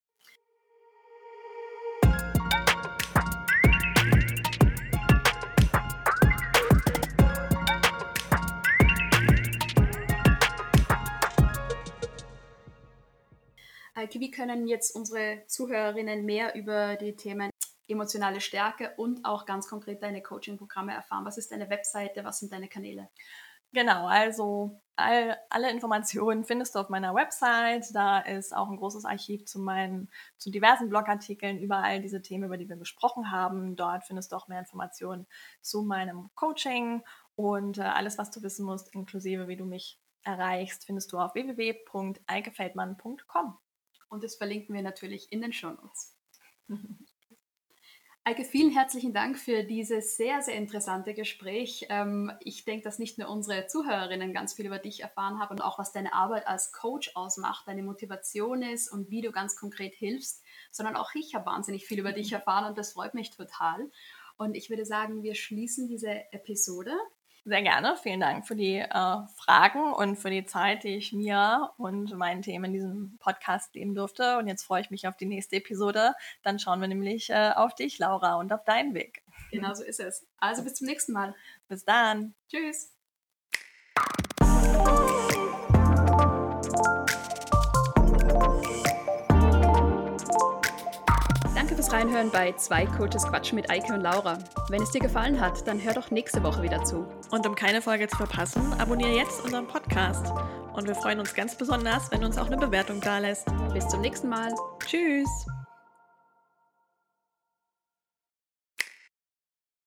Wie können jetzt unsere Zuhörerinnen mehr über die Themen emotionale Stärke und auch ganz konkret deine Coaching-Programme erfahren? Was ist deine Webseite? Was sind deine Kanäle? Genau, also all, alle Informationen findest du auf meiner Website. Da ist auch ein großes Archiv zu meinen, zu diversen Blogartikeln über all diese Themen, über die wir gesprochen haben. Dort findest du auch mehr Informationen zu meinem Coaching und äh, alles, was du wissen musst, inklusive wie du mich erreichst, findest du auf www.eikefeldmann.com. Und das verlinken wir natürlich in den Shownotes. Eike, vielen herzlichen Dank für dieses sehr, sehr interessante Gespräch. Ähm, ich denke, dass nicht nur unsere Zuhörerinnen ganz viel über dich erfahren haben und auch was deine Arbeit als Coach ausmacht, deine Motivation ist und wie du ganz konkret hilfst, sondern auch ich habe wahnsinnig viel über dich erfahren und das freut mich total. Und ich würde sagen, wir schließen diese Episode sehr gerne. Vielen Dank für die äh, Fragen und für die Zeit, die ich mir und meinen Themen in diesem Podcast geben durfte. Und jetzt freue ich mich auf die nächste Episode. Dann schauen wir nämlich äh, auf dich, Laura, und auf deinen Weg. Genau so ist es. Also bis zum nächsten Mal. Bis dann. Tschüss. Fürs Reinhören bei Zwei Coaches Quatschen mit Eike und Laura. Wenn es dir gefallen hat, dann hör doch nächste Woche wieder zu. Und um keine Folge zu verpassen, abonniere jetzt unseren Podcast. Und wir freuen uns ganz besonders, wenn du uns auch eine Bewertung da lässt. Bis zum nächsten Mal. Tschüss.